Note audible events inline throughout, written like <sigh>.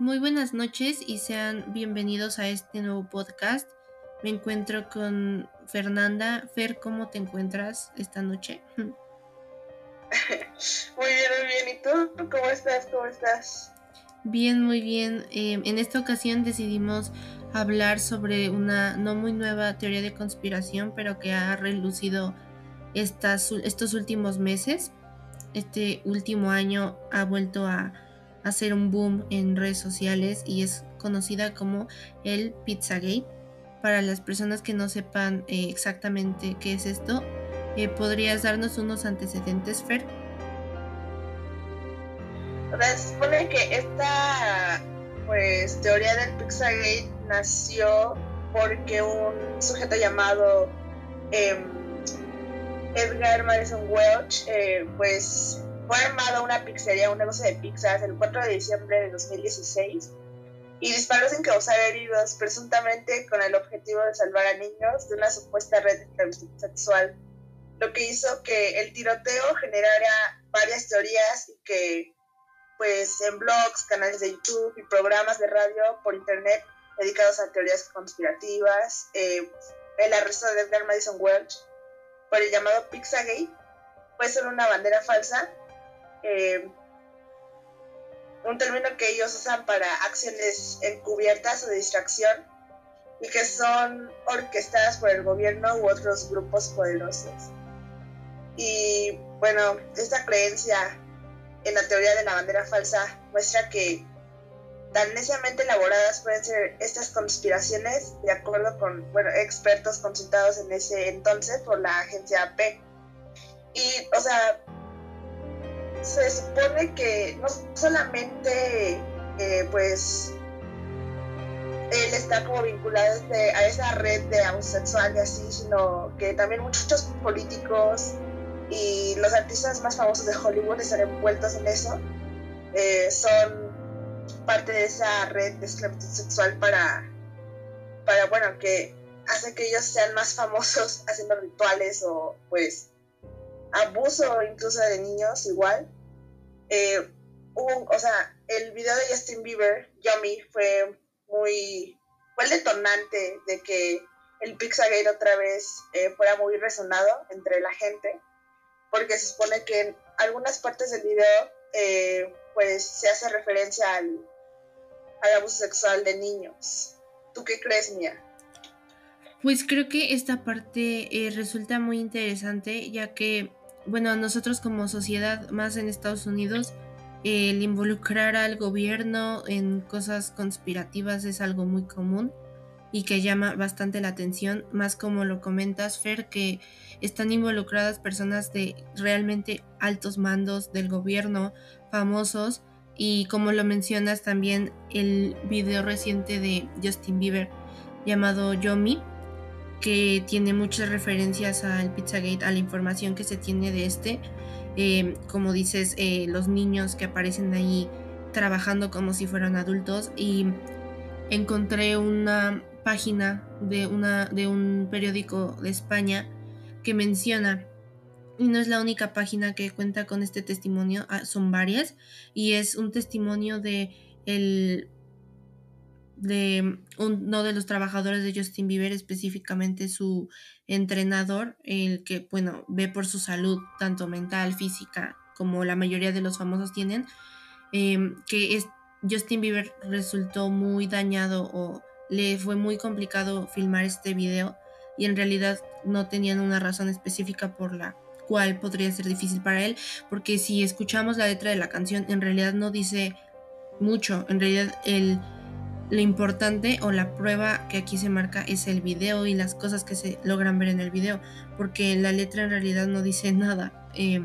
Muy buenas noches y sean bienvenidos a este nuevo podcast. Me encuentro con Fernanda. Fer, ¿cómo te encuentras esta noche? <laughs> Muy bien, muy bien. ¿Y tú? ¿Cómo estás? ¿Cómo estás? Bien, muy bien. Eh, en esta ocasión decidimos hablar sobre una no muy nueva teoría de conspiración, pero que ha relucido estas, estos últimos meses. Este último año ha vuelto a hacer un boom en redes sociales y es conocida como el Pizzagate. Para las personas que no sepan eh, exactamente qué es esto, eh, ¿podrías darnos unos antecedentes, Fer? Se supone que esta pues teoría del Pizzagate nació porque un sujeto llamado em, Edgar Madison Welch eh, pues fue armado una pizzería, un negocio de pizzas, el 4 de diciembre de 2016 y disparó sin causar heridos, presuntamente con el objetivo de salvar a niños de una supuesta red sexual, lo que hizo que el tiroteo generara varias teorías y que pues en blogs, canales de YouTube y programas de radio por internet dedicados a teorías conspirativas, eh, el arresto de Edgar Madison Welch por el llamado Pizzagate fue solo una bandera falsa, eh, un término que ellos usan para acciones encubiertas o distracción y que son orquestadas por el gobierno u otros grupos poderosos. Y bueno, esta creencia en la teoría de la bandera falsa muestra que tan neciamente elaboradas pueden ser estas conspiraciones, de acuerdo con bueno, expertos consultados en ese entonces por la agencia AP. Y, o sea, se supone que no solamente, eh, pues, él está como vinculado a esa red de abuso sexual y así, sino que también muchos políticos y los artistas más famosos de Hollywood están envueltos en eso. Eh, son parte de esa red de esclavitud sexual para, para, bueno, que hace que ellos sean más famosos <laughs> haciendo rituales o pues abuso incluso de niños igual. Eh, o sea, el video de Justin Bieber, Yummy, fue muy, fue el detonante de que el Pixagate otra vez eh, fuera muy resonado entre la gente porque se supone que en algunas partes del video eh, pues se hace referencia al, abuso sexual de niños. ¿Tú qué crees, Mía? Pues creo que esta parte resulta muy interesante ya que, bueno, nosotros como sociedad, más en Estados Unidos, el involucrar al gobierno en cosas conspirativas es algo muy común y que llama bastante la atención, más como lo comentas, Fer, que están involucradas personas de realmente altos mandos del gobierno, famosos, y como lo mencionas también el video reciente de Justin Bieber llamado Yomi, que tiene muchas referencias al Pizzagate, a la información que se tiene de este, eh, como dices, eh, los niños que aparecen ahí trabajando como si fueran adultos. Y encontré una página de, una, de un periódico de España que menciona, y no es la única página que cuenta con este testimonio, ah, son varias, y es un testimonio de el de uno de los trabajadores de Justin Bieber, específicamente su entrenador, el que, bueno, ve por su salud, tanto mental, física, como la mayoría de los famosos tienen, em, que es, Justin Bieber resultó muy dañado o le fue muy complicado filmar este video y en realidad no tenían una razón específica por la cual podría ser difícil para él, porque si escuchamos la letra de la canción en realidad no dice mucho, en realidad el, lo importante o la prueba que aquí se marca es el video y las cosas que se logran ver en el video, porque la letra en realidad no dice <laughs> nada. Eh,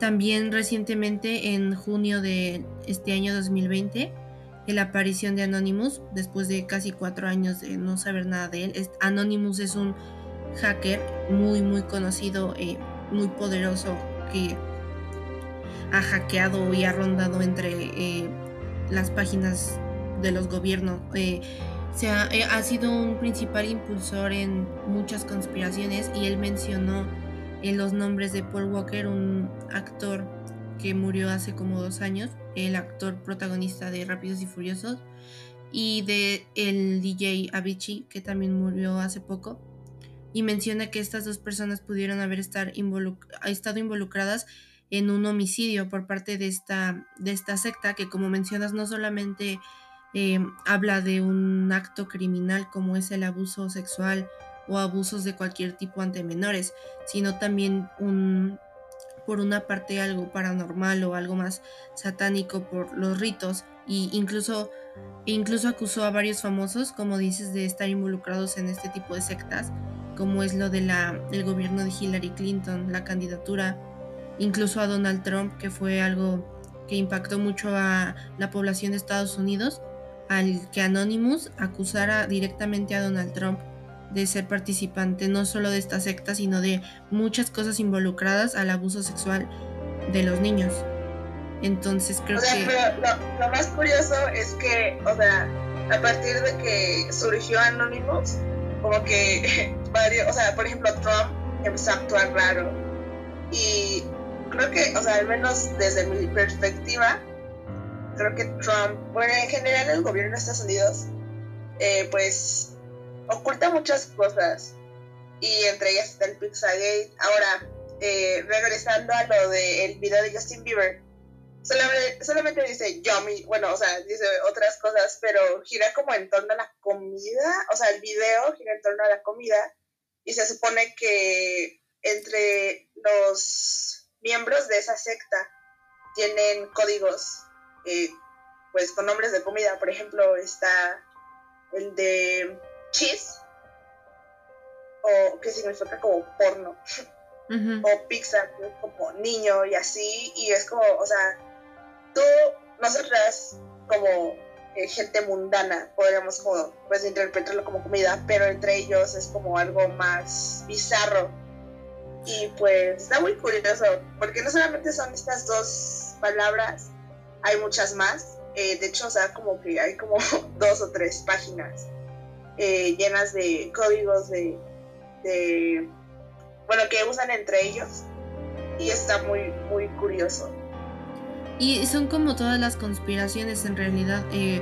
también recientemente en junio de este año 2020 la aparición de Anonymous después de casi cuatro años de no saber nada de él. Anonymous es un hacker muy muy conocido, eh, muy poderoso que ha hackeado y ha rondado entre eh, las páginas de los gobiernos. Eh, se ha, ha, sido un principal impulsor en muchas conspiraciones y él mencionó en los nombres de Paul Walker, un actor que murió hace como dos años, el actor protagonista de Rápidos y Furiosos, y de el DJ Avicii, que también murió hace poco. Y menciona que estas dos personas pudieron haber estar estado involucradas en un homicidio por parte de esta, de esta secta, que como mencionas no solamente eh, habla de un acto criminal como es el abuso sexual o abusos de cualquier tipo ante menores, sino también un, por una parte algo paranormal o algo más satánico por los ritos y incluso incluso acusó a varios famosos como dices de estar involucrados en este tipo de sectas como es lo del gobierno de Hillary Clinton la candidatura incluso a Donald Trump que fue algo que impactó mucho a la población de Estados Unidos al que Anonymous acusara directamente a Donald Trump de ser participante no solo de esta secta, sino de muchas cosas involucradas al abuso sexual de los niños. Entonces creo o sea, que... Pero lo, más curioso es que, o sea, a partir de que surgió Anonymous, como que <laughs> varios, o sea, por ejemplo, Trump empezó a actuar raro. Y creo que, o sea, al menos desde mi perspectiva, creo que Trump, bueno, en general el gobierno de Estados Unidos, eh, pues oculta muchas cosas y entre ellas está el Pizzagate. Ahora, eh, regresando a lo del video de Justin Bieber, solamente, solamente dice yummy, bueno, o sea, dice otras cosas, pero gira como en torno a la comida, o sea, el video gira en torno a la comida y se supone que entre los miembros de esa secta tienen códigos, eh, pues con nombres de comida, por ejemplo, está el de cheese, o que significa como porno, o pizza, como niño y así, y es como, o sea, tú, nosotras como eh, gente mundana, podríamos como, pues interpretarlo como comida, pero entre ellos es como algo más bizarro. Y pues está muy curioso, porque no solamente son estas dos palabras, hay muchas más. Eh, de hecho, o sea, como que hay como <laughs> dos o tres páginas eh, llenas de códigos de, bueno, que usan entre ellos y está muy, muy curioso. Y son como todas las conspiraciones en realidad, eh,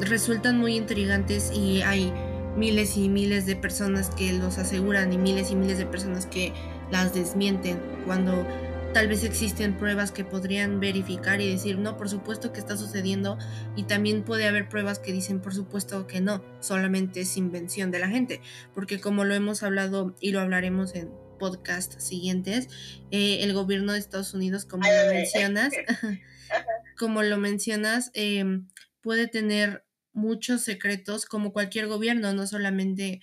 resultan muy intrigantes y hay miles y miles de personas que los aseguran y miles y miles de personas que las desmienten cuando tal vez existen pruebas que podrían verificar y decir, no, por supuesto que está sucediendo, y también puede haber pruebas que dicen, por supuesto que no, solamente es invención de la gente, porque como lo hemos hablado y lo hablaremos en podcast siguientes, eh, el gobierno de Estados Unidos, como lo mencionas, <laughs> <laughs> como lo mencionas, em, puede tener muchos secretos como cualquier gobierno, no solamente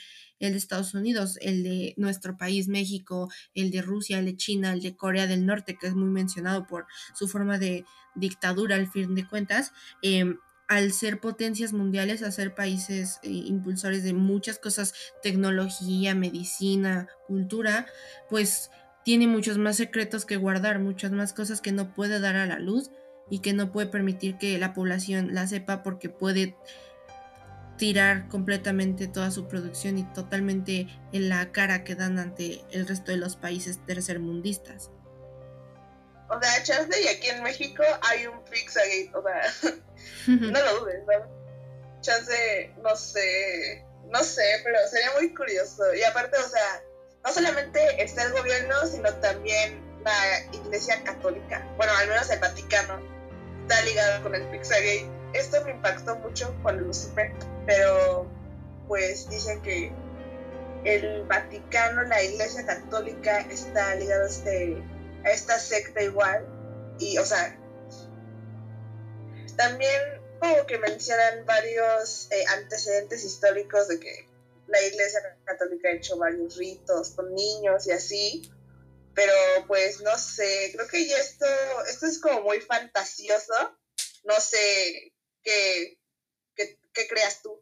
el de Estados Unidos, el de nuestro país, México, el de Rusia, el de China, el de Corea del Norte, que es muy mencionado por su forma de dictadura al fin de cuentas. Em, al ser potencias mundiales, a ser países eh, impulsores de muchas cosas, tecnología, medicina, cultura, pues tiene muchos más secretos que guardar, muchas más cosas que no puede dar a la luz y que no puede permitir que la población la sepa porque puede tirar completamente toda su producción y totalmente en la cara que dan ante el resto de los países tercermundistas. O sea, chance y aquí en México hay un Pizzagate, o sea, <laughs> no lo dudes, ¿no? Chance, no sé, no sé, pero sería muy curioso. Y aparte, o sea, no solamente está el gobierno, sino también la Iglesia Católica, bueno, al menos el Vaticano, está ligado con el Pizzagate. Esto me impactó mucho cuando lo supe pero pues dicen que el Vaticano, la Iglesia Católica está ligado a, este, a esta secta igual y o sea también como que mencionan varios eh, antecedentes históricos de que la Iglesia Católica ha hecho varios ritos con niños y así, pero pues no sé, creo que ya esto, esto es como muy fantasioso, no sé qué, ¿Qué creas tú?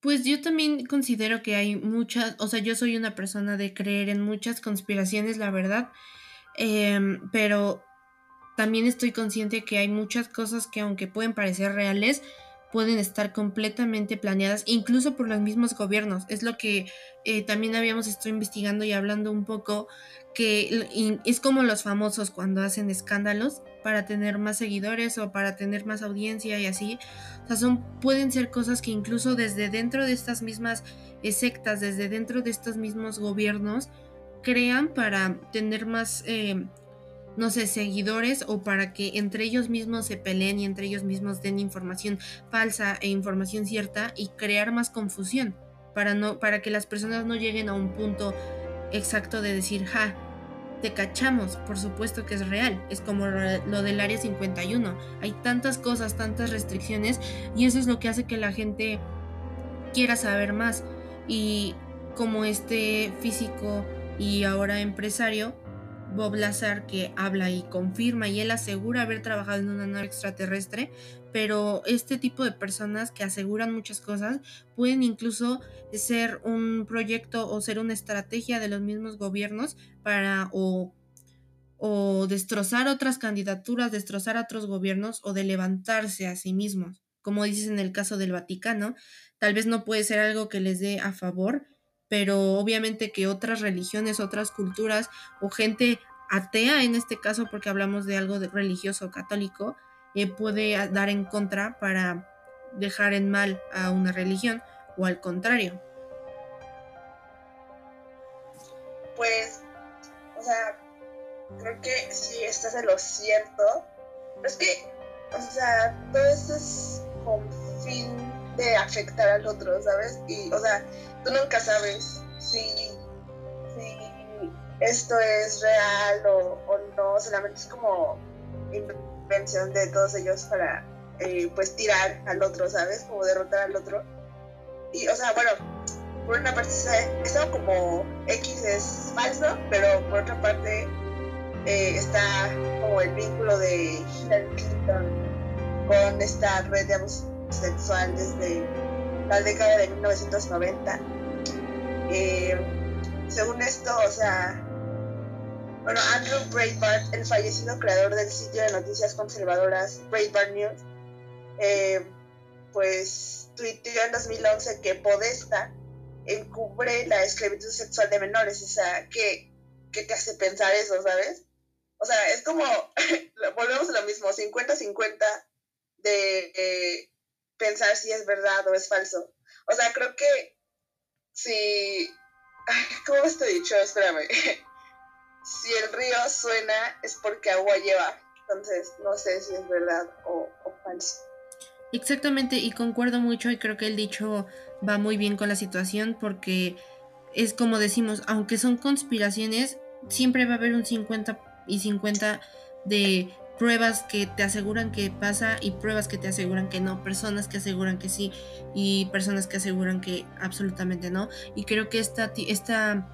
Pues yo también considero que hay muchas, o sea, yo soy una persona de creer en muchas conspiraciones, la verdad, em, pero también estoy consciente que hay muchas cosas que aunque pueden parecer reales, pueden estar completamente planeadas, incluso por los mismos gobiernos. Es lo que eh, también habíamos estado investigando y hablando un poco, que es como los famosos cuando hacen escándalos para tener más seguidores o para tener más audiencia y así. O sea, son, pueden ser cosas que incluso desde dentro de estas mismas sectas, desde dentro de estos mismos gobiernos, crean para tener más... Eh, no sé, seguidores o para que entre ellos mismos se peleen y entre ellos mismos den información falsa e información cierta y crear más confusión para no para que las personas no lleguen a un punto exacto de decir, "Ja, te cachamos, por supuesto que es real, es como lo del área 51. Hay tantas cosas, tantas restricciones y eso es lo que hace que la gente quiera saber más y como este físico y ahora empresario Bob Lazar que habla y confirma y él asegura haber trabajado en una nave extraterrestre, pero este tipo de personas que aseguran muchas cosas pueden incluso ser un proyecto o ser una estrategia de los mismos gobiernos para o, o destrozar otras candidaturas, destrozar a otros gobiernos o de levantarse a sí mismos. Como dices en el caso del Vaticano, tal vez no puede ser algo que les dé a favor, pero obviamente que otras religiones, otras culturas o gente atea en este caso, porque hablamos de algo religioso católico, eh, puede dar en contra para dejar en mal a una religión o al contrario. Pues, o sea, creo que sí estás en lo cierto. Es que, o sea, todo esto es con de afectar al otro, ¿sabes? Y, o sea, tú nunca sabes si, esto es real o, no, solamente es como invención de todos ellos para eh, pues tirar al otro, ¿sabes? Como derrotar al otro. Y, o sea, bueno, por una parte esto como X es falso, pero por otra parte eh, está como el vínculo de Hillary Clinton con esta red de abuso sexual desde la década de 1990 eh, según esto, o sea, bueno, Andrew Breitbart, el fallecido creador del sitio de noticias conservadoras Breitbart News, eh, pues tuiteó en 2011 que Podesta encubre la esclavitud sexual de menores. O sea, ¿qué, te hace pensar eso, sabes? O sea, es como, <laughs> volvemos a lo mismo, 50-50 de eh, pensar si es verdad o es falso. O sea, creo que si. ¿Cómo está dicho? Espérame. <laughs> si el río suena es porque agua lleva. Entonces, no sé si es verdad o, falso. Exactamente, y concuerdo mucho y creo que el dicho va muy bien con la situación porque es como decimos, aunque son conspiraciones, siempre va a haber un 50 y 50 de pruebas que te aseguran que pasa y pruebas que te aseguran que no, personas que aseguran que sí y personas que aseguran que absolutamente no. Y creo que esta, esta,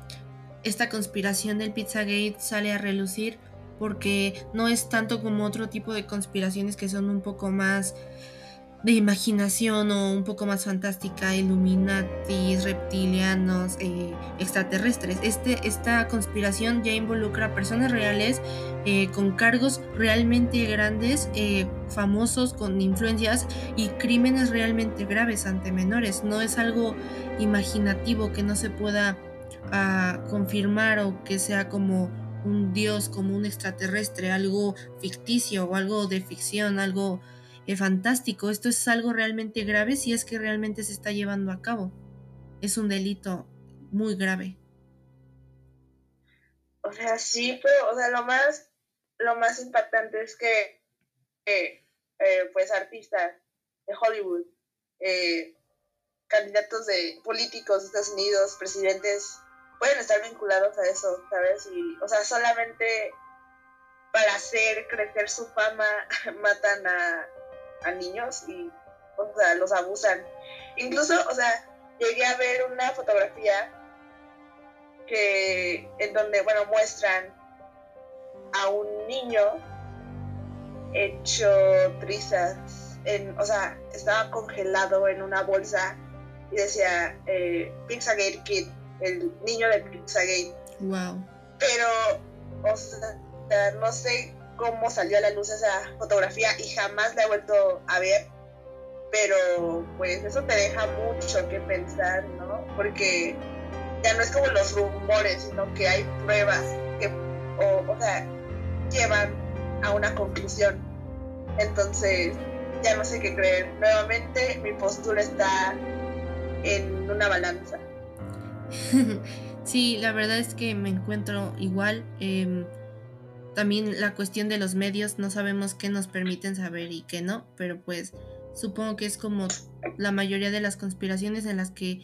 esta conspiración del Pizzagate sale a relucir porque no es tanto como otro tipo de conspiraciones que son un poco más de imaginación o un poco más fantástica, Illuminatis, reptilianos, eh, extraterrestres. Este, esta conspiración ya involucra a personas reales eh, con cargos realmente grandes, eh, famosos, con influencias y crímenes realmente graves ante menores. No es algo imaginativo que no se pueda ah, confirmar o que sea como un dios, como un extraterrestre, algo ficticio o algo de ficción, algo fantástico. Esto es algo realmente grave si es que realmente se está llevando a cabo. Es un delito muy grave. O sea, sí, pero, o sea, lo más, lo más impactante es que, eh, pues, artistas de Hollywood, eh, candidatos de políticos de Estados Unidos, presidentes, pueden estar vinculados a eso, ¿sabes? Y, o sea, solamente para hacer crecer su fama <laughs> matan a, a niños y o sea, los abusan. Incluso, o sea, llegué a ver una fotografía que en donde, bueno, muestran a un niño hecho trizas, en, o sea, estaba congelado en una bolsa y decía eh, Pizzagate Kid, el niño de Pizzagate. Wow. Pero, o sea, no sé cómo salió a la luz esa fotografía y jamás la he vuelto a ver. pero pues eso te deja mucho que pensar, ¿no? Porque ya no es como los rumores, sino que hay pruebas que, o, sea, llevan a una conclusión. Entonces, ya no sé qué creer. Nuevamente, mi postura está en una balanza. <laughs> sí, la verdad es que me encuentro igual. Em, también la cuestión de los medios, no sabemos qué nos permiten saber y qué no, pero pues supongo que es como la mayoría de las conspiraciones en las que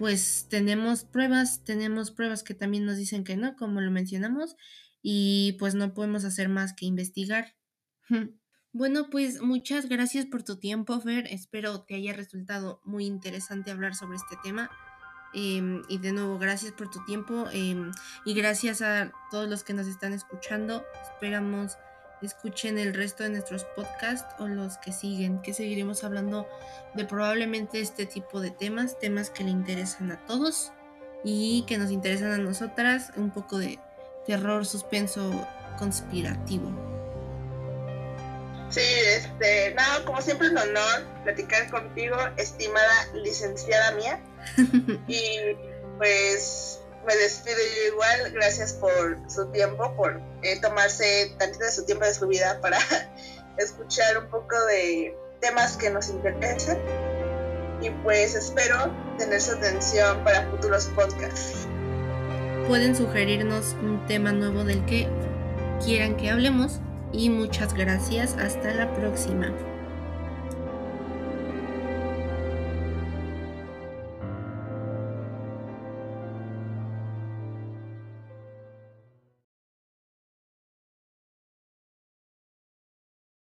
pues tenemos pruebas, tenemos pruebas que también nos dicen que no, como lo mencionamos, y pues no podemos hacer más que investigar. <laughs> Bueno, pues muchas gracias por tu tiempo, Fer. Espero te haya resultado muy interesante hablar sobre este tema. Em, y de nuevo, gracias por tu tiempo em, y gracias a todos los que nos están escuchando. Esperamos escuchen el resto de nuestros podcasts o los que siguen, que seguiremos hablando de probablemente este tipo de temas, temas que le interesan a todos y que nos interesan a nosotras, un poco de terror, suspenso, conspirativo. Sí, este, nada, como siempre un honor platicar contigo, estimada licenciada mía. <laughs> y pues me despido yo igual, gracias por su tiempo, por eh, tomarse tantito de su tiempo de su vida para <laughs> escuchar un poco de temas que nos interesan. Y pues espero tener su atención para futuros podcasts. Pueden sugerirnos un tema nuevo del que quieran que hablemos y muchas gracias. Hasta la próxima.